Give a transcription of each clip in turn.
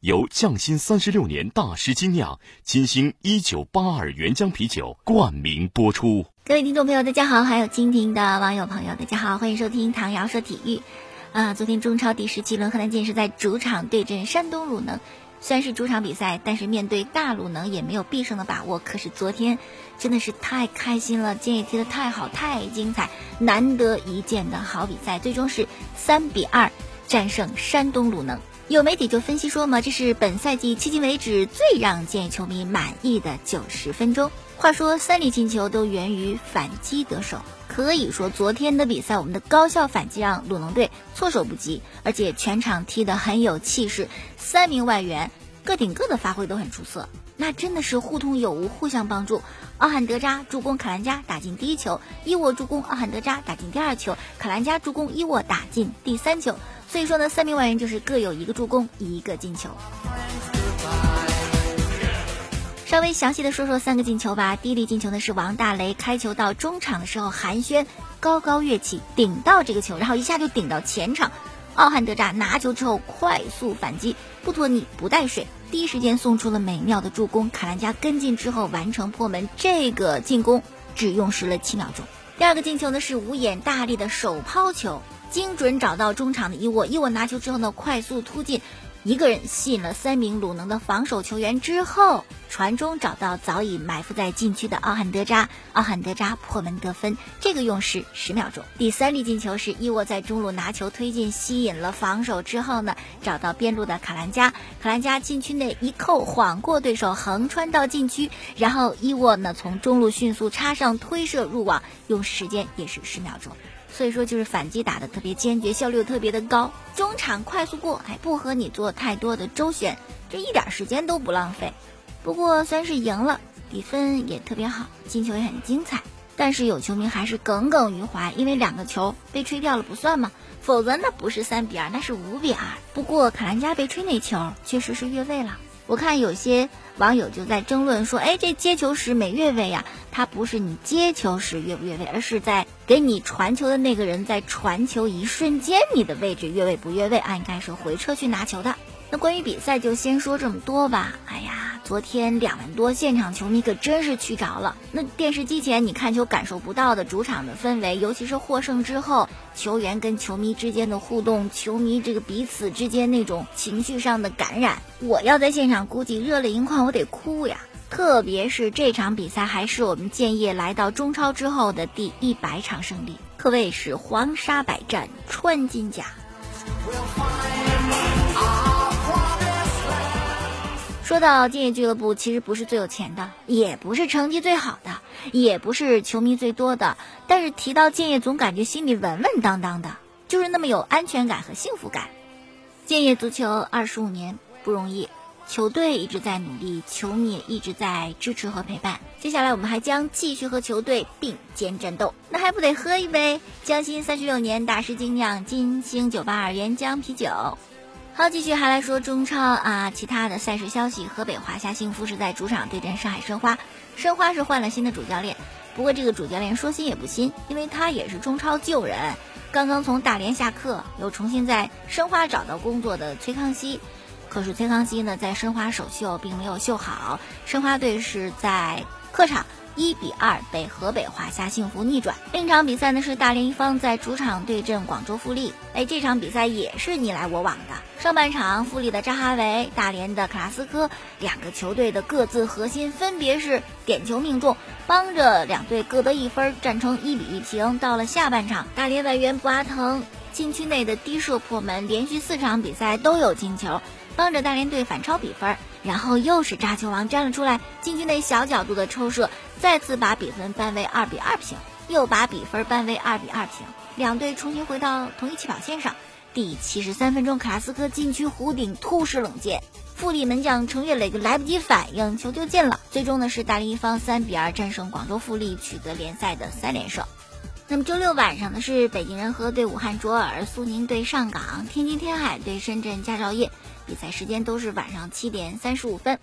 由匠心三十六年大师精酿金星一九八二原浆啤酒冠名播出。各位听众朋友，大家好；还有蜻蜓的网友朋友，大家好，欢迎收听唐瑶说体育。啊，昨天中超第十七轮，河南建设在主场对阵山东鲁能，虽然是主场比赛，但是面对大鲁能也没有必胜的把握。可是昨天真的是太开心了，建业踢得太好，太精彩，难得一见的好比赛，最终是三比二战胜山东鲁能。有媒体就分析说嘛，这是本赛季迄今为止最让建业球迷满意的九十分钟。话说三粒进球都源于反击得手，可以说昨天的比赛，我们的高效反击让鲁能队措手不及，而且全场踢得很有气势，三名外援各顶各的发挥都很出色，那真的是互通有无，互相帮助。奥汉德扎助攻卡兰加打进第一球，伊沃助攻奥汉德扎打进第二球，卡兰加助攻伊沃打进第三球。所以说呢，三名外援就是各有一个助攻，一个进球。稍微详细的说说三个进球吧。第一粒进球呢是王大雷开球到中场的时候，寒暄高高跃起顶到这个球，然后一下就顶到前场。奥汉德扎拿球之后快速反击，不拖泥不带水，第一时间送出了美妙的助攻。卡兰加跟进之后完成破门，这个进攻只用时了七秒钟。第二个进球呢是无眼大力的手抛球，精准找到中场的伊沃，伊沃拿球之后呢快速突进。一个人吸引了三名鲁能的防守球员之后，传中找到早已埋伏在禁区的奥汉德扎，奥汉德扎破门得分，这个用时十秒钟。第三粒进球是伊沃在中路拿球推进，吸引了防守之后呢，找到边路的卡兰加，卡兰加禁区内一扣，晃过对手，横穿到禁区，然后伊沃呢从中路迅速插上推射入网，用时间也是十秒钟。所以说就是反击打的特别坚决，效率又特别的高，中场快速过，还不和你做太多的周旋，这一点时间都不浪费。不过虽然是赢了，比分也特别好，进球也很精彩，但是有球迷还是耿耿于怀，因为两个球被吹掉了不算嘛，否则那不是三比二，那是五比二。不过卡兰加被吹那球确实是越位了。我看有些网友就在争论说，哎，这接球时没越位呀？他不是你接球时越不越位，而是在给你传球的那个人在传球一瞬间，你的位置越位不越位？啊应该是回车去拿球的。那关于比赛就先说这么多吧。哎呀，昨天两万多现场球迷可真是去着了。那电视机前你看球感受不到的主场的氛围，尤其是获胜之后，球员跟球迷之间的互动，球迷这个彼此之间那种情绪上的感染，我要在现场估计热泪盈眶，我得哭呀。特别是这场比赛还是我们建业来到中超之后的第一百场胜利，可谓是黄沙百战 穿金甲。说到建业俱乐部，其实不是最有钱的，也不是成绩最好的，也不是球迷最多的，但是提到建业，总感觉心里稳稳当当的，就是那么有安全感和幸福感。建业足球二十五年不容易，球队一直在努力，球迷也一直在支持和陪伴。接下来我们还将继续和球队并肩战斗，那还不得喝一杯江心三十六年大师精酿金星九八二原浆啤酒。好，继续还来说中超啊，其他的赛事消息。河北华夏幸福是在主场对阵上海申花，申花是换了新的主教练，不过这个主教练说新也不新，因为他也是中超旧人，刚刚从大连下课，又重新在申花找到工作的崔康熙。可是崔康熙呢，在申花首秀并没有秀好，申花队是在客场。一比二被河北华夏幸福逆转。另一场比赛呢是大连一方在主场对阵广州富力。哎，这场比赛也是你来我往的。上半场，富力的扎哈维、大连的克拉斯科两个球队的各自核心分别是点球命中，帮着两队各得一分，战成一比一平。到了下半场，大连外援布阿滕禁区内的低射破门，连续四场比赛都有进球，帮着大连队反超比分。然后又是扎球王站了出来，禁区内小角度的抽射。再次把比分扳为二比二平，又把比分扳为二比二平，两队重新回到同一起跑线上。第七十三分钟，卡斯科禁区弧顶突施冷箭，富力门将程月磊就来不及反应，球就进了。最终呢是大连一方三比二战胜广州富力，取得联赛的三连胜。那么周六晚上呢是北京人和对武汉卓尔，苏宁对上港，天津天海对深圳佳兆业，比赛时间都是晚上七点三十五分。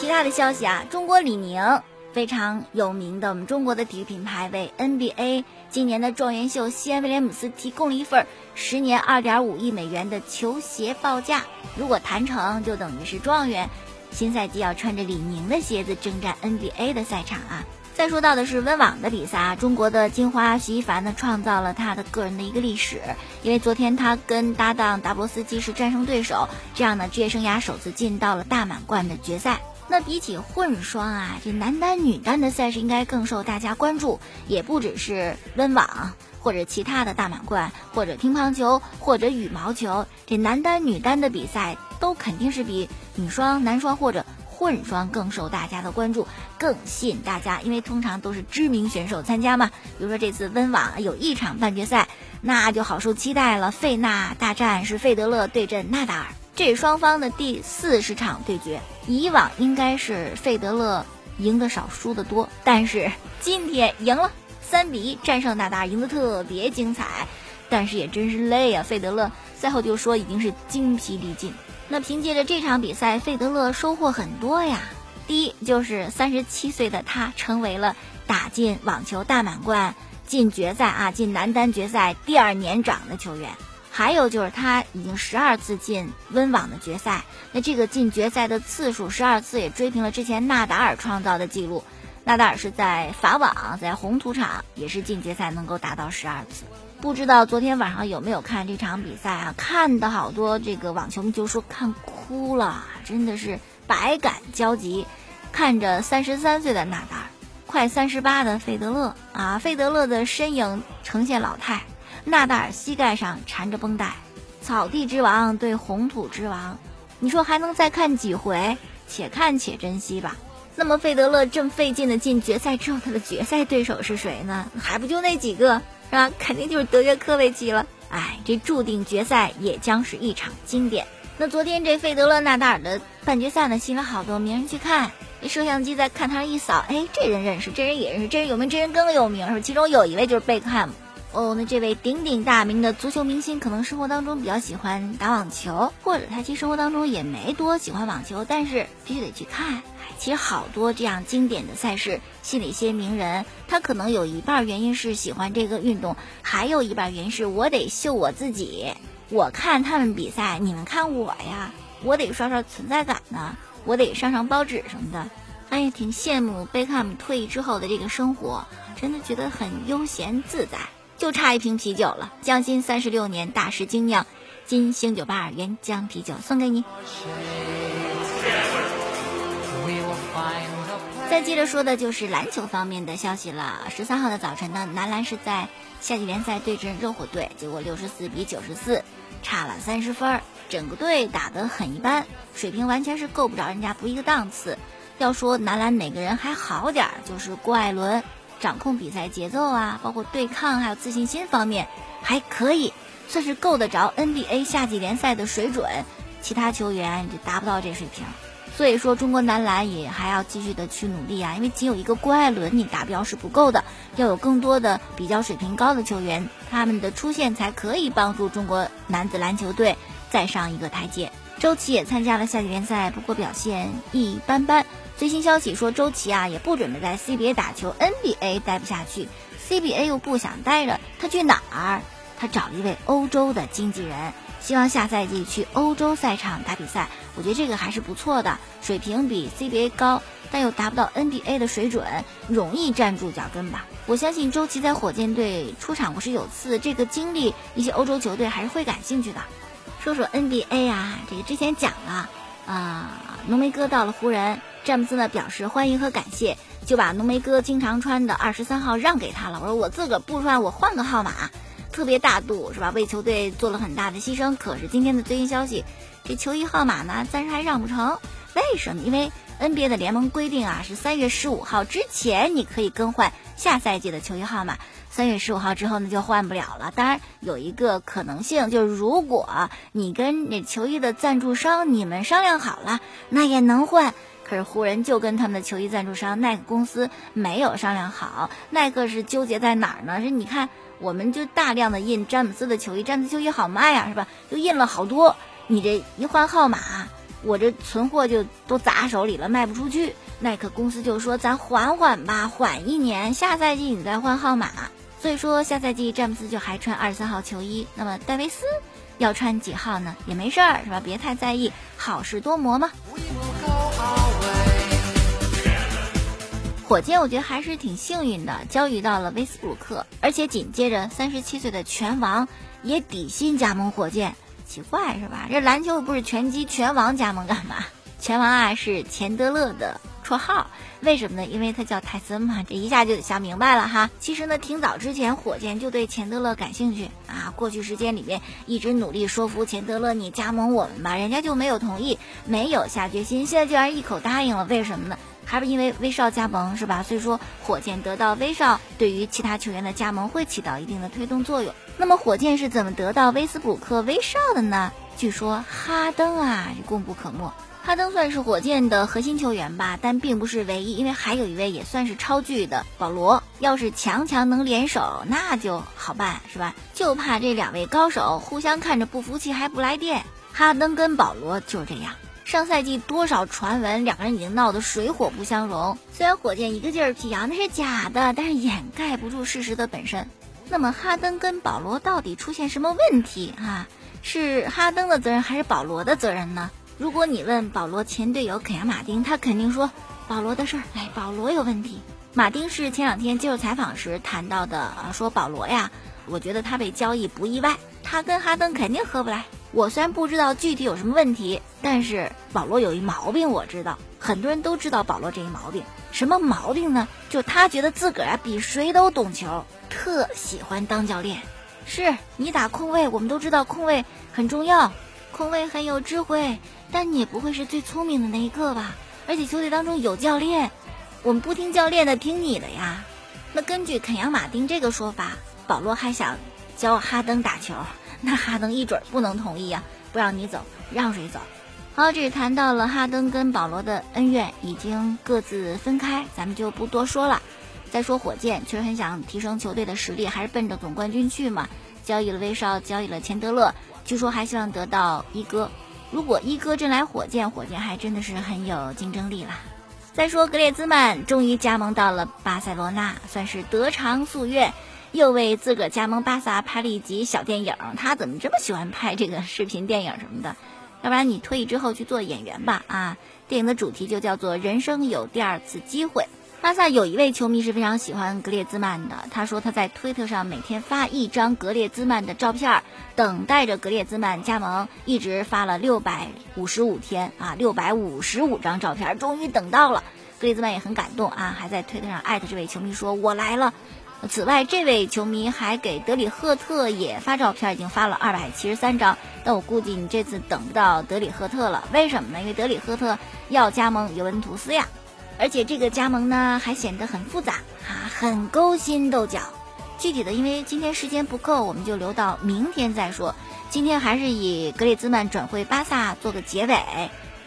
其他的消息啊，中国李宁非常有名的，我们中国的体育品牌为 NBA 今年的状元秀西安威廉姆斯提供了一份十年二点五亿美元的球鞋报价，如果谈成就等于是状元。新赛季要穿着李宁的鞋子征战 NBA 的赛场啊！再说到的是温网的比赛啊，中国的金花徐一凡呢创造了他的个人的一个历史，因为昨天他跟搭档达波斯基是战胜对手，这样呢职业生涯首次进到了大满贯的决赛。那比起混双啊，这男单、女单的赛事应该更受大家关注，也不只是温网或者其他的大满贯，或者乒乓球或者羽毛球，这男单、女单的比赛都肯定是比。女双、男双或者混双更受大家的关注，更吸引大家，因为通常都是知名选手参加嘛。比如说这次温网有一场半决赛，那就好受期待了。费纳大战是费德勒对阵纳达尔，这双方的第四十场对决。以往应该是费德勒赢的少，输的多，但是今天赢了，三比一战胜纳达尔，赢得特别精彩。但是也真是累啊，费德勒赛后就说已经是精疲力尽。那凭借着这场比赛，费德勒收获很多呀。第一，就是三十七岁的他成为了打进网球大满贯、进决赛啊，进男单决赛第二年长的球员。还有就是他已经十二次进温网的决赛，那这个进决赛的次数十二次也追平了之前纳达尔创造的记录。纳达尔是在法网，在红土场也是进决赛能够达到十二次。不知道昨天晚上有没有看这场比赛啊？看的好多这个网球迷就说看哭了，真的是百感交集。看着三十三岁的纳达尔，快三十八的费德勒啊，费德勒的身影呈现老态，纳达尔膝盖上缠着绷带，草地之王对红土之王，你说还能再看几回？且看且珍惜吧。那么费德勒这么费劲的进决赛之后，他的决赛对手是谁呢？还不就那几个？是吧？肯定就是德约科维奇了。哎，这注定决赛也将是一场经典。那昨天这费德勒纳达尔的半决赛呢，吸引了好多名人去看。这摄像机在看台上一扫，哎，这人认识，这人也认识，这人有名，这人更有名，是吧？其中有一位就是贝克汉姆。哦，那这位鼎鼎大名的足球明星，可能生活当中比较喜欢打网球，或者他其实生活当中也没多喜欢网球，但是必须得去看。其实好多这样经典的赛事，吸引一些名人，他可能有一半原因是喜欢这个运动，还有一半原因是我得秀我自己。我看他们比赛，你们看我呀，我得刷刷存在感呢，我得上上报纸什么的。哎呀，挺羡慕贝克汉姆退役之后的这个生活，真的觉得很悠闲自在。就差一瓶啤酒了，匠心三十六年大师精酿金星九八二原浆啤酒送给你。再接着说的就是篮球方面的消息了。十三号的早晨呢，男篮是在夏季联赛对阵热火队，结果六十四比九十四，差了三十分，整个队打得很一般，水平完全是够不着人家不一个档次。要说男篮哪个人还好点儿，就是郭艾伦。掌控比赛节奏啊，包括对抗还有自信心方面，还可以算是够得着 NBA 夏季联赛的水准，其他球员就达不到这水平。所以说，中国男篮也还要继续的去努力啊，因为仅有一个郭艾伦你达标是不够的，要有更多的比较水平高的球员，他们的出现才可以帮助中国男子篮球队再上一个台阶。周琦也参加了夏季联赛，不过表现一般般。最新消息说，周琦啊也不准备在 CBA 打球，NBA 待不下去，CBA 又不想待着，他去哪儿？他找了一位欧洲的经纪人，希望下赛季去欧洲赛场打比赛。我觉得这个还是不错的，水平比 CBA 高，但又达不到 NBA 的水准，容易站住脚跟吧。我相信周琦在火箭队出场过是有次，这个经历一些欧洲球队还是会感兴趣的。说说 NBA 啊，这个之前讲了啊，浓眉哥到了湖人。詹姆斯呢表示欢迎和感谢，就把浓眉哥经常穿的二十三号让给他了。我说我自个儿不穿，我换个号码，特别大度是吧？为球队做了很大的牺牲。可是今天的最新消息，这球衣号码呢暂时还让不成，为什么？因为 NBA 的联盟规定啊，是三月十五号之前你可以更换下赛季的球衣号码，三月十五号之后呢就换不了了。当然有一个可能性，就是如果你跟那球衣的赞助商你们商量好了，那也能换。可是湖人就跟他们的球衣赞助商耐克公司没有商量好，耐克是纠结在哪儿呢？是你看，我们就大量的印詹姆斯的球衣，詹姆斯球衣好卖呀，是吧？就印了好多，你这一换号码，我这存货就都砸手里了，卖不出去。耐克公司就说：“咱缓缓吧，缓一年，下赛季你再换号码。”所以说，下赛季詹姆斯就还穿二十三号球衣。那么戴维斯要穿几号呢？也没事儿，是吧？别太在意，好事多磨嘛。火箭我觉得还是挺幸运的，交易到了威斯布鲁克，而且紧接着三十七岁的拳王也底薪加盟火箭，奇怪是吧？这篮球又不是拳击，拳王加盟干嘛？拳王啊是钱德勒的。绰号为什么呢？因为他叫泰森嘛，这一下就想明白了哈。其实呢，挺早之前火箭就对钱德勒感兴趣啊。过去时间里面一直努力说服钱德勒你加盟我们吧，人家就没有同意，没有下决心。现在居然一口答应了，为什么呢？还是因为威少加盟是吧？所以说火箭得到威少，对于其他球员的加盟会起到一定的推动作用。那么火箭是怎么得到威斯布鲁克、威少的呢？据说哈登啊，功不可没。哈登算是火箭的核心球员吧，但并不是唯一，因为还有一位也算是超巨的保罗。要是强强能联手，那就好办，是吧？就怕这两位高手互相看着不服气还不来电。哈登跟保罗就这样，上赛季多少传闻，两个人已经闹得水火不相容。虽然火箭一个劲儿辟谣那是假的，但是掩盖不住事实的本身。那么哈登跟保罗到底出现什么问题啊？是哈登的责任还是保罗的责任呢？如果你问保罗前队友肯亚马丁，他肯定说保罗的事儿。哎，保罗有问题。马丁是前两天接受采访时谈到的，说保罗呀，我觉得他被交易不意外，他跟哈登肯定合不来。我虽然不知道具体有什么问题，但是保罗有一毛病我知道，很多人都知道保罗这一毛病。什么毛病呢？就他觉得自个儿啊比谁都懂球，特喜欢当教练。是你打空位，我们都知道空位很重要。空位很有智慧，但你也不会是最聪明的那一个吧？而且球队当中有教练，我们不听教练的，听你的呀。那根据肯扬马丁这个说法，保罗还想教哈登打球，那哈登一准儿不能同意呀，不让你走，让谁走？好，这是谈到了哈登跟保罗的恩怨已经各自分开，咱们就不多说了。再说火箭，确实很想提升球队的实力，还是奔着总冠军去嘛？交易了威少，交易了钱德勒。据说还希望得到一哥，如果一哥真来火箭，火箭还真的是很有竞争力啦。再说格列兹曼终于加盟到了巴塞罗那，算是得偿夙愿，又为自个儿加盟巴萨拍了一集小电影。他怎么这么喜欢拍这个视频电影什么的？要不然你退役之后去做演员吧啊！电影的主题就叫做“人生有第二次机会”。巴萨有一位球迷是非常喜欢格列兹曼的，他说他在推特上每天发一张格列兹曼的照片，等待着格列兹曼加盟，一直发了六百五十五天啊，六百五十五张照片，终于等到了。格列兹曼也很感动啊，还在推特上艾特这位球迷说：“我来了。”此外，这位球迷还给德里赫特也发照片，已经发了二百七十三张。但我估计你这次等不到德里赫特了，为什么呢？因为德里赫特要加盟尤文图斯呀。而且这个加盟呢，还显得很复杂啊，很勾心斗角。具体的，因为今天时间不够，我们就留到明天再说。今天还是以格列兹曼转会巴萨做个结尾。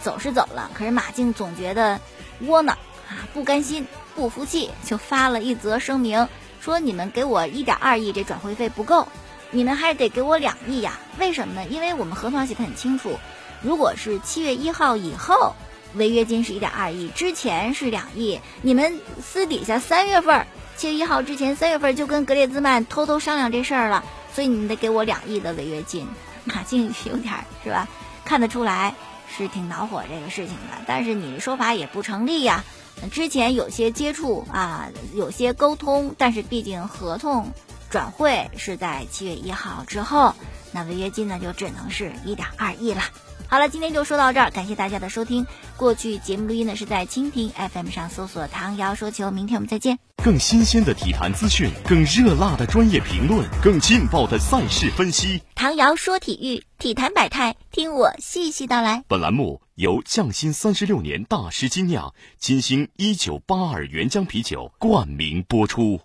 走是走了，可是马竞总觉得窝囊啊，不甘心，不服气，就发了一则声明，说你们给我一点二亿这转会费不够，你们还得给我两亿呀？为什么呢？因为我们合同上写的很清楚，如果是七月一号以后。违约金是一点二亿，之前是两亿。你们私底下三月份，七月一号之前三月份就跟格列兹曼偷偷商量这事儿了，所以你们得给我两亿的违约金。马竞有点是吧？看得出来是挺恼火这个事情的，但是你的说法也不成立呀。之前有些接触啊，有些沟通，但是毕竟合同转会是在七月一号之后，那违约金呢就只能是一点二亿了。好了，今天就说到这儿，感谢大家的收听。过去节目录音呢是在蜻蜓 FM 上搜索“唐瑶说球”，明天我们再见。更新鲜的体坛资讯，更热辣的专业评论，更劲爆的赛事分析。唐瑶说体育，体坛百态，听我细细道来。本栏目由匠心三十六年大师精酿金星一九八二原浆啤酒冠名播出。